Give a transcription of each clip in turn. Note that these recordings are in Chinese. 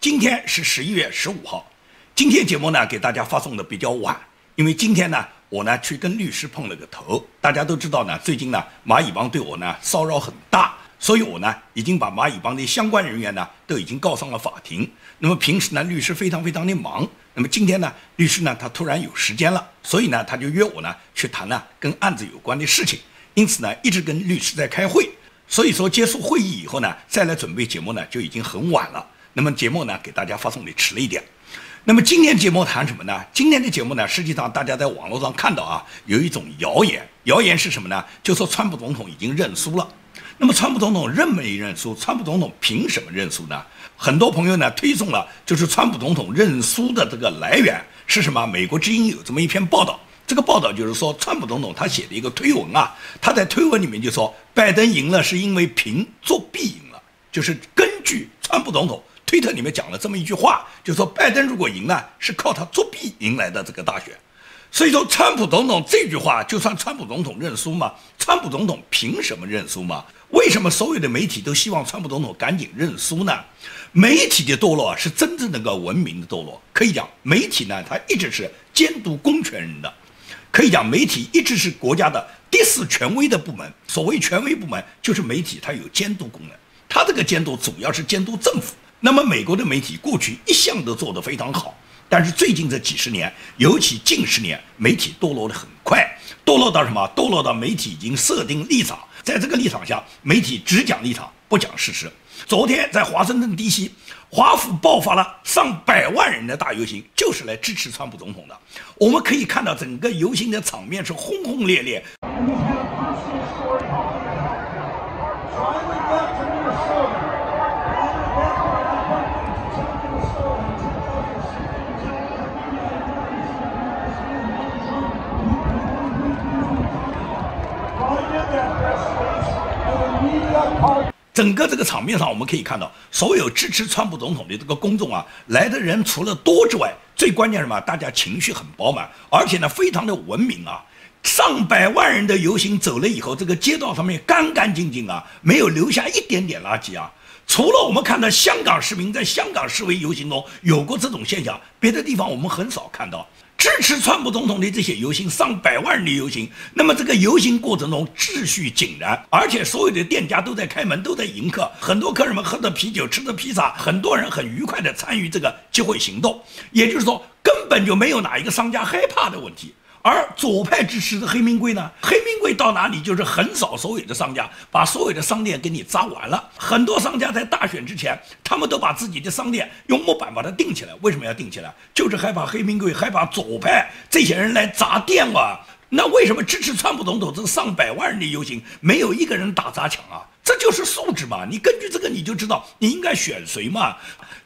今天是十一月十五号，今天节目呢给大家发送的比较晚，因为今天呢我呢去跟律师碰了个头。大家都知道呢，最近呢蚂蚁帮对我呢骚扰很大，所以我呢已经把蚂蚁帮的相关人员呢都已经告上了法庭。那么平时呢律师非常非常的忙，那么今天呢律师呢他突然有时间了，所以呢他就约我呢去谈呢跟案子有关的事情，因此呢一直跟律师在开会。所以说结束会议以后呢再来准备节目呢就已经很晚了。那么节目呢，给大家发送的迟了一点。那么今天节目谈什么呢？今天的节目呢，实际上大家在网络上看到啊，有一种谣言，谣言是什么呢？就说川普总统已经认输了。那么川普总统认没认输？川普总统凭什么认输呢？很多朋友呢推送了，就是川普总统认输的这个来源是什么？美国之音有这么一篇报道，这个报道就是说，川普总统他写的一个推文啊，他在推文里面就说，拜登赢了是因为凭作弊赢了，就是根据川普总统。推特里面讲了这么一句话，就说拜登如果赢了，是靠他作弊赢来的这个大选。所以说，川普总统这句话，就算川普总统认输吗？川普总统凭什么认输吗？为什么所有的媒体都希望川普总统赶紧认输呢？媒体的堕落是真正那个文明的堕落。可以讲，媒体呢，它一直是监督公权人的。可以讲，媒体一直是国家的第四权威的部门。所谓权威部门，就是媒体，它有监督功能。它这个监督主要是监督政府。那么，美国的媒体过去一向都做得非常好，但是最近这几十年，尤其近十年，媒体堕落得很快，堕落到什么？堕落到媒体已经设定立场，在这个立场下，媒体只讲立场，不讲事实。昨天在华盛顿 D.C.，华府爆发了上百万人的大游行，就是来支持川普总统的。我们可以看到，整个游行的场面是轰轰烈烈。整个这个场面上，我们可以看到，所有支持川普总统的这个公众啊，来的人除了多之外，最关键什么？大家情绪很饱满，而且呢，非常的文明啊。上百万人的游行走了以后，这个街道上面干干净净啊，没有留下一点点垃圾啊。除了我们看到香港市民在香港示威游行中有过这种现象，别的地方我们很少看到。支持川普总统的这些游行，上百万人的游行，那么这个游行过程中秩序井然，而且所有的店家都在开门，都在迎客，很多客人们喝着啤酒，吃着披萨，很多人很愉快地参与这个集会行动，也就是说，根本就没有哪一个商家害怕的问题。而左派支持的黑名贵呢？黑名贵到哪里就是横扫所有的商家，把所有的商店给你砸完了。很多商家在大选之前，他们都把自己的商店用木板把它钉起来。为什么要钉起来？就是害怕黑名贵，害怕左派这些人来砸店啊。那为什么支持川普总统这上百万人的游行，没有一个人打砸抢啊？这就是素质嘛！你根据这个你就知道你应该选谁嘛。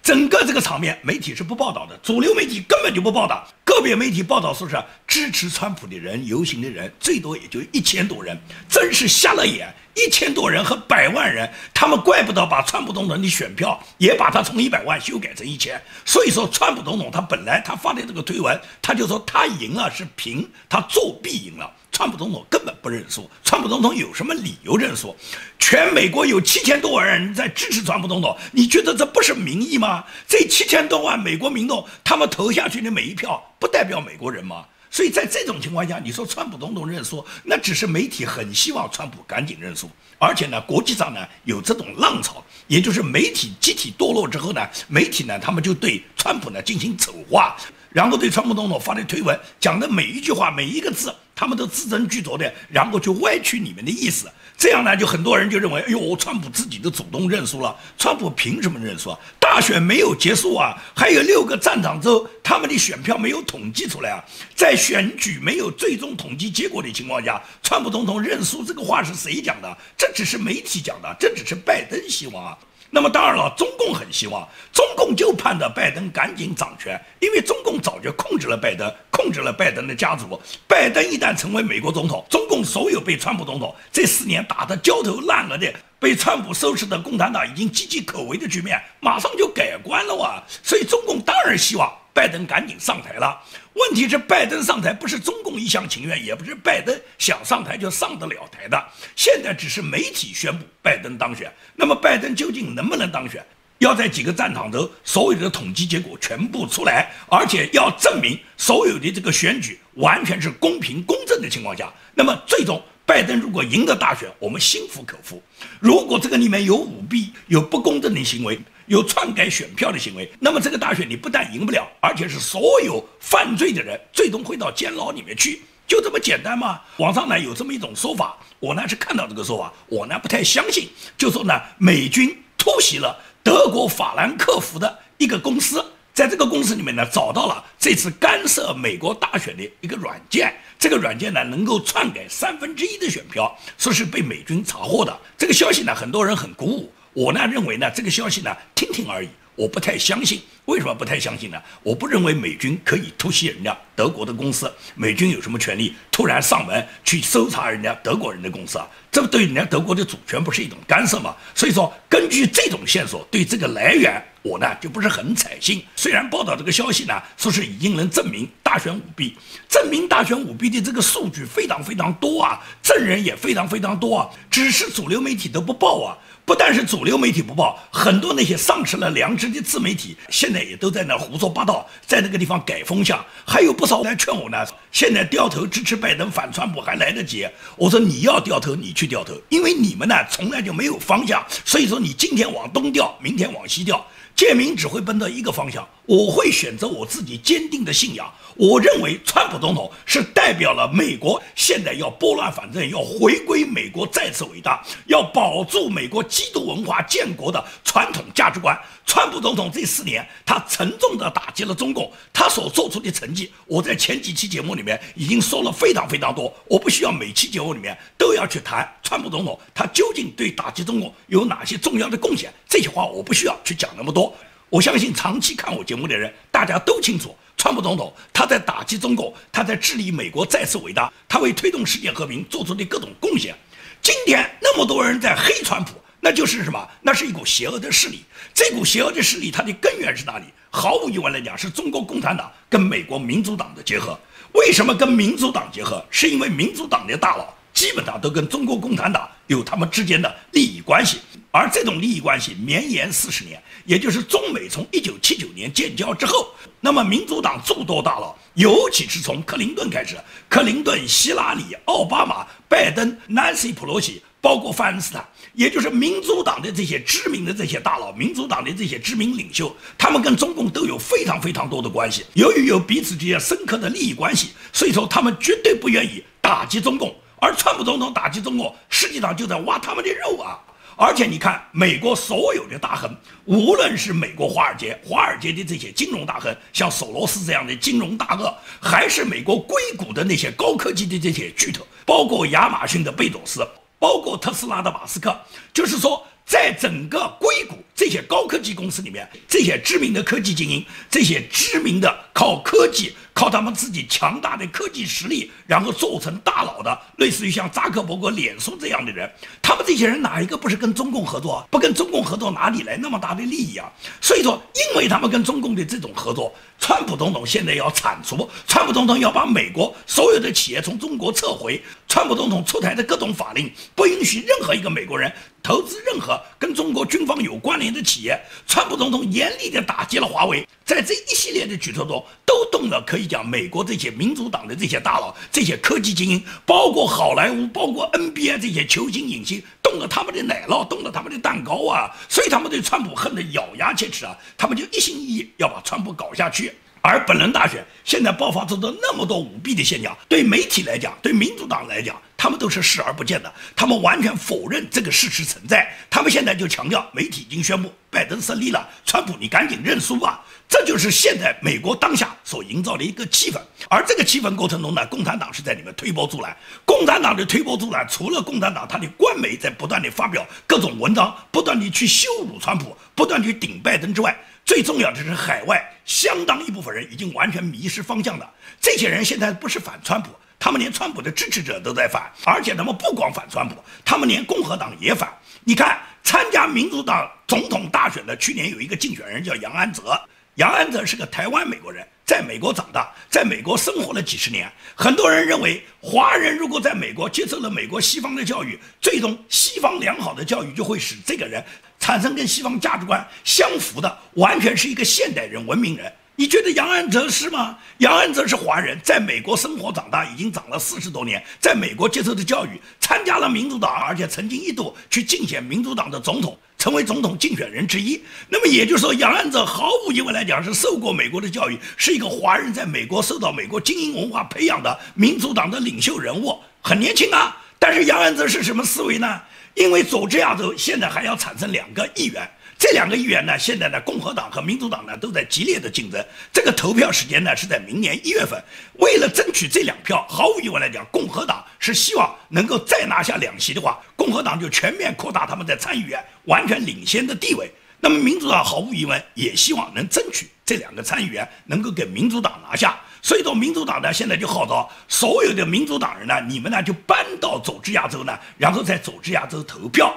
整个这个场面，媒体是不报道的，主流媒体根本就不报道。个别媒体报道说是支持川普的人游行的人最多也就一千多人，真是瞎了眼！一千多人和百万人，他们怪不得把川普总统的选票也把他从一百万修改成一千。所以说，川普总统他本来他发的这个推文，他就说他赢了是平他作弊赢了。川普总统根本不认输，川普总统有什么理由认输？全美国有七千多万人在支持川普总统，你觉得这不是民意吗？这七千多万美国民众，他们投下去的每一票，不代表美国人吗？所以在这种情况下，你说川普总统认输，那只是媒体很希望川普赶紧认输，而且呢，国际上呢有这种浪潮，也就是媒体集体堕落之后呢，媒体呢他们就对川普呢进行丑化。然后对川普总统发的推文讲的每一句话每一个字，他们都字斟句酌的，然后就歪曲里面的意思。这样呢，就很多人就认为，哎呦，川普自己都主动认输了。川普凭什么认输啊？大选没有结束啊，还有六个战场州，他们的选票没有统计出来啊。在选举没有最终统计结果的情况下，川普总统认输这个话是谁讲的？这只是媒体讲的，这只是拜登希望啊。那么当然了，中共很希望，中共就盼着拜登赶紧掌权，因为中共早就控制了拜登，控制了拜登的家族。拜登一旦成为美国总统，中共所有被川普总统这四年打得焦头烂额的、被川普收拾的共产党已经岌岌可危的局面，马上就改观了哇！所以中共当然希望。拜登赶紧上台了。问题是，拜登上台不是中共一厢情愿，也不是拜登想上台就上得了台的。现在只是媒体宣布拜登当选，那么拜登究竟能不能当选？要在几个战场中所有的统计结果全部出来，而且要证明所有的这个选举完全是公平公正的情况下，那么最终拜登如果赢得大选，我们心服口服；如果这个里面有舞弊、有不公正的行为、有篡改选票的行为，那么这个大选你不但赢不了，而且是所有犯罪的人最终会到监牢里面去。就这么简单吗？网上呢有这么一种说法，我呢是看到这个说法，我呢不太相信。就说呢，美军突袭了德国法兰克福的一个公司，在这个公司里面呢找到了这次干涉美国大选的一个软件，这个软件呢能够篡改三分之一的选票，说是被美军查获的。这个消息呢很多人很鼓舞，我呢认为呢这个消息呢听听而已。我不太相信，为什么不太相信呢？我不认为美军可以突袭人家德国的公司，美军有什么权利突然上门去搜查人家德国人的公司啊？这不对人家德国的主权不是一种干涉吗？所以说，根据这种线索，对这个来源，我呢就不是很采信。虽然报道这个消息呢，说是已经能证明大选舞弊，证明大选舞弊的这个数据非常非常多啊，证人也非常非常多啊，只是主流媒体都不报啊。不但是主流媒体不报，很多那些丧失了良知的自媒体，现在也都在那胡说八道，在那个地方改风向。还有不少来劝我呢，现在掉头支持拜登反川普还来得及。我说你要掉头，你去掉头，因为你们呢从来就没有方向，所以说你今天往东掉，明天往西掉。建民只会奔到一个方向，我会选择我自己坚定的信仰。我认为川普总统是代表了美国现在要拨乱反正，要回归美国再次伟大，要保住美国基督文化建国的传统价值观。川普总统这四年，他沉重地打击了中共，他所做出的成绩，我在前几期节目里面已经说了非常非常多，我不需要每期节目里面都要去谈川普总统他究竟对打击中共有哪些重要的贡献，这些话我不需要去讲那么多。我相信长期看我节目的人，大家都清楚，川普总统他在打击中共，他在治理美国再次伟大，他为推动世界和平做出的各种贡献。今天那么多人在黑川普。那就是什么？那是一股邪恶的势力。这股邪恶的势力，它的根源是哪里？毫无疑问来讲，是中国共产党跟美国民主党的结合。为什么跟民主党结合？是因为民主党的大佬基本上都跟中国共产党有他们之间的利益关系，而这种利益关系绵延四十年，也就是中美从一九七九年建交之后，那么民主党诸多大佬，尤其是从克林顿开始，克林顿、希拉里、奥巴马、拜登、南希·普洛西。包括范恩斯坦，也就是民主党的这些知名的这些大佬，民主党的这些知名领袖，他们跟中共都有非常非常多的关系。由于有彼此之间深刻的利益关系，所以说他们绝对不愿意打击中共。而川普总统打击中国，实际上就在挖他们的肉啊！而且你看，美国所有的大亨，无论是美国华尔街、华尔街的这些金融大亨，像索罗斯这样的金融大鳄，还是美国硅谷的那些高科技的这些巨头，包括亚马逊的贝佐斯。包括特斯拉的马斯克，就是说，在整个硅谷这些高科技公司里面，这些知名的科技精英，这些知名的靠科技。靠他们自己强大的科技实力，然后做成大佬的，类似于像扎克伯格、脸书这样的人，他们这些人哪一个不是跟中共合作？不跟中共合作，哪里来那么大的利益啊？所以说，因为他们跟中共的这种合作，川普总统现在要铲除，川普总统要把美国所有的企业从中国撤回，川普总统出台的各种法令，不允许任何一个美国人投资任何跟中国军方有关联的企业。川普总统严厉地打击了华为，在这一系列的举措中，都动了可以。讲美国这些民主党的这些大佬、这些科技精英，包括好莱坞、包括 NBA 这些球星影星，动了他们的奶酪，动了他们的蛋糕啊！所以他们对川普恨得咬牙切齿啊！他们就一心一意要把川普搞下去。而本轮大选现在爆发出的那么多舞弊的现象，对媒体来讲，对民主党来讲，他们都是视而不见的，他们完全否认这个事实存在。他们现在就强调，媒体已经宣布拜登胜利了，川普你赶紧认输吧。这就是现在美国当下所营造的一个气氛。而这个气氛过程中呢，共产党是在里面推波助澜。共产党的推波助澜，除了共产党他的官媒在不断的发表各种文章，不断的去羞辱川普，不断去顶拜登之外，最重要的是海外相当一部分人已经完全迷失方向了。这些人现在不是反川普，他们连川普的支持者都在反，而且他们不光反川普，他们连共和党也反。你看，参加民主党总统大选的去年有一个竞选人叫杨安泽，杨安泽是个台湾美国人，在美国长大，在美国生活了几十年。很多人认为，华人如果在美国接受了美国西方的教育，最终西方良好的教育就会使这个人产生跟西方价值观相符的，完全是一个现代人、文明人。你觉得杨安泽是吗？杨安泽是华人，在美国生活长大，已经长了四十多年，在美国接受的教育，参加了民主党，而且曾经一度去竞选民主党的总统，成为总统竞选人之一。那么也就是说，杨安泽毫无疑问来讲是受过美国的教育，是一个华人在美国受到美国精英文化培养的民主党的领袖人物，很年轻啊。但是杨安泽是什么思维呢？因为佐治亚州现在还要产生两个议员。这两个议员呢，现在呢，共和党和民主党呢都在激烈的竞争。这个投票时间呢是在明年一月份。为了争取这两票，毫无疑问来讲，共和党是希望能够再拿下两席的话，共和党就全面扩大他们在参议院完全领先的地位。那么民主党毫无疑问也希望能争取这两个参议员能够给民主党拿下。所以说，民主党呢现在就号召所有的民主党人呢，你们呢就搬到佐治亚州呢，然后在佐治亚州投票。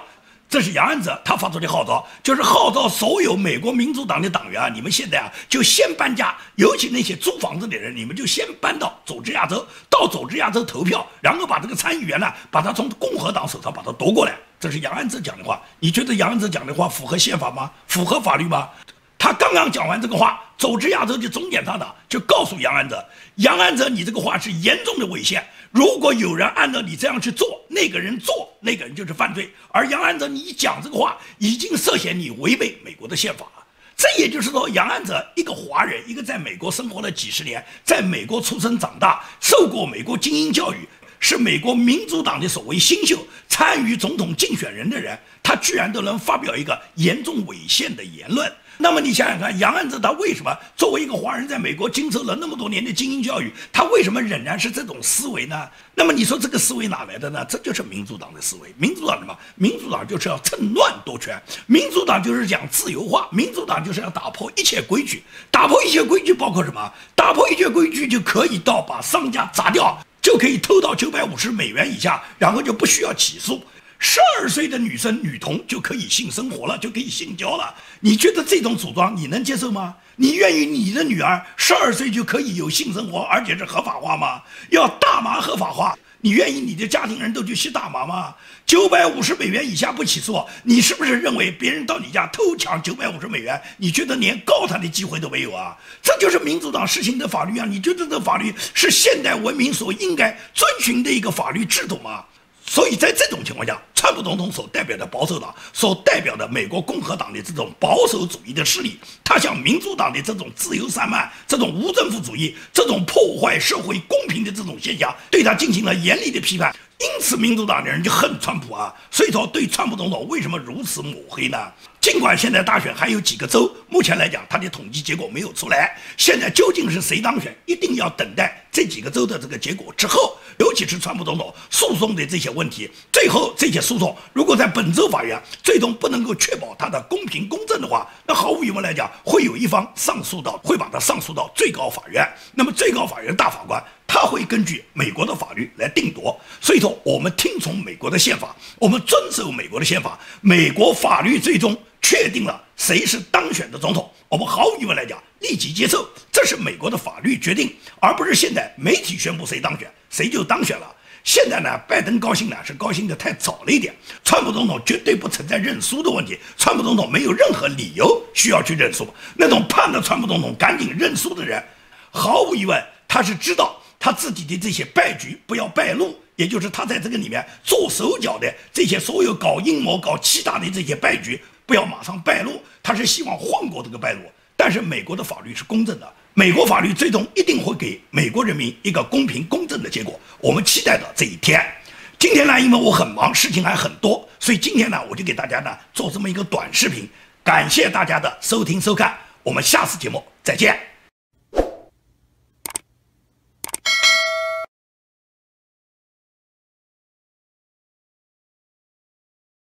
这是杨安泽他发出的号召，就是号召所有美国民主党的党员啊，你们现在啊就先搬家，尤其那些租房子的人，你们就先搬到佐治亚州，到佐治亚州投票，然后把这个参议员呢，把他从共和党手上把他夺过来。这是杨安泽讲的话，你觉得杨安泽讲的话符合宪法吗？符合法律吗？他刚刚讲完这个话，佐治亚州的中检察长就告诉杨安泽：“杨安泽，你这个话是严重的违宪。如果有人按照你这样去做，那个人做，那个人就是犯罪。而杨安泽，你讲这个话已经涉嫌你违背美国的宪法了。这也就是说，杨安泽一个华人，一个在美国生活了几十年，在美国出生长大，受过美国精英教育，是美国民主党的所谓新秀，参与总统竞选人的人，他居然都能发表一个严重违宪的言论。”那么你想想看，杨安泽他为什么作为一个华人，在美国经受了那么多年的精英教育，他为什么仍然是这种思维呢？那么你说这个思维哪来的呢？这就是民主党的思维。民主党什么？民主党就是要趁乱夺权，民主党就是讲自由化，民主党就是要打破一切规矩。打破一切规矩包括什么？打破一切规矩就可以到把商家砸掉，就可以偷到九百五十美元以下，然后就不需要起诉。十二岁的女生、女童就可以性生活了，就可以性交了。你觉得这种组装你能接受吗？你愿意你的女儿十二岁就可以有性生活，而且是合法化吗？要大麻合法化，你愿意你的家庭人都去吸大麻吗？九百五十美元以下不起诉，你是不是认为别人到你家偷抢九百五十美元，你觉得连告他的机会都没有啊？这就是民主党实行的法律啊！你觉得这法律是现代文明所应该遵循的一个法律制度吗？所以在这种情况下，川普总统所代表的保守党，所代表的美国共和党的这种保守主义的势力，他向民主党的这种自由散漫、这种无政府主义、这种破坏社会公平的这种现象，对他进行了严厉的批判。因此，民主党的人就恨川普啊。所以说，对川普总统为什么如此抹黑呢？尽管现在大选还有几个州，目前来讲，他的统计结果没有出来。现在究竟是谁当选，一定要等待这几个州的这个结果之后。尤其是川普总统诉讼的这些问题，最后这些诉讼如果在本州法院最终不能够确保它的公平公正的话，那毫无疑问来讲，会有一方上诉到，会把它上诉到最高法院。那么最高法院大法官他会根据美国的法律来定夺。所以说，我们听从美国的宪法，我们遵守美国的宪法，美国法律最终。确定了谁是当选的总统，我们毫无疑问来讲，立即接受，这是美国的法律决定，而不是现在媒体宣布谁当选，谁就当选了。现在呢，拜登高兴呢是高兴的太早了一点，川普总统绝对不存在认输的问题，川普总统没有任何理由需要去认输。那种盼着川普总统赶紧认输的人，毫无疑问他是知道他自己的这些败局不要败露，也就是他在这个里面做手脚的这些所有搞阴谋、搞欺诈的这些败局。不要马上败露，他是希望混过这个败露。但是美国的法律是公正的，美国法律最终一定会给美国人民一个公平公正的结果。我们期待着这一天。今天呢，因为我很忙，事情还很多，所以今天呢，我就给大家呢做这么一个短视频。感谢大家的收听收看，我们下次节目再见。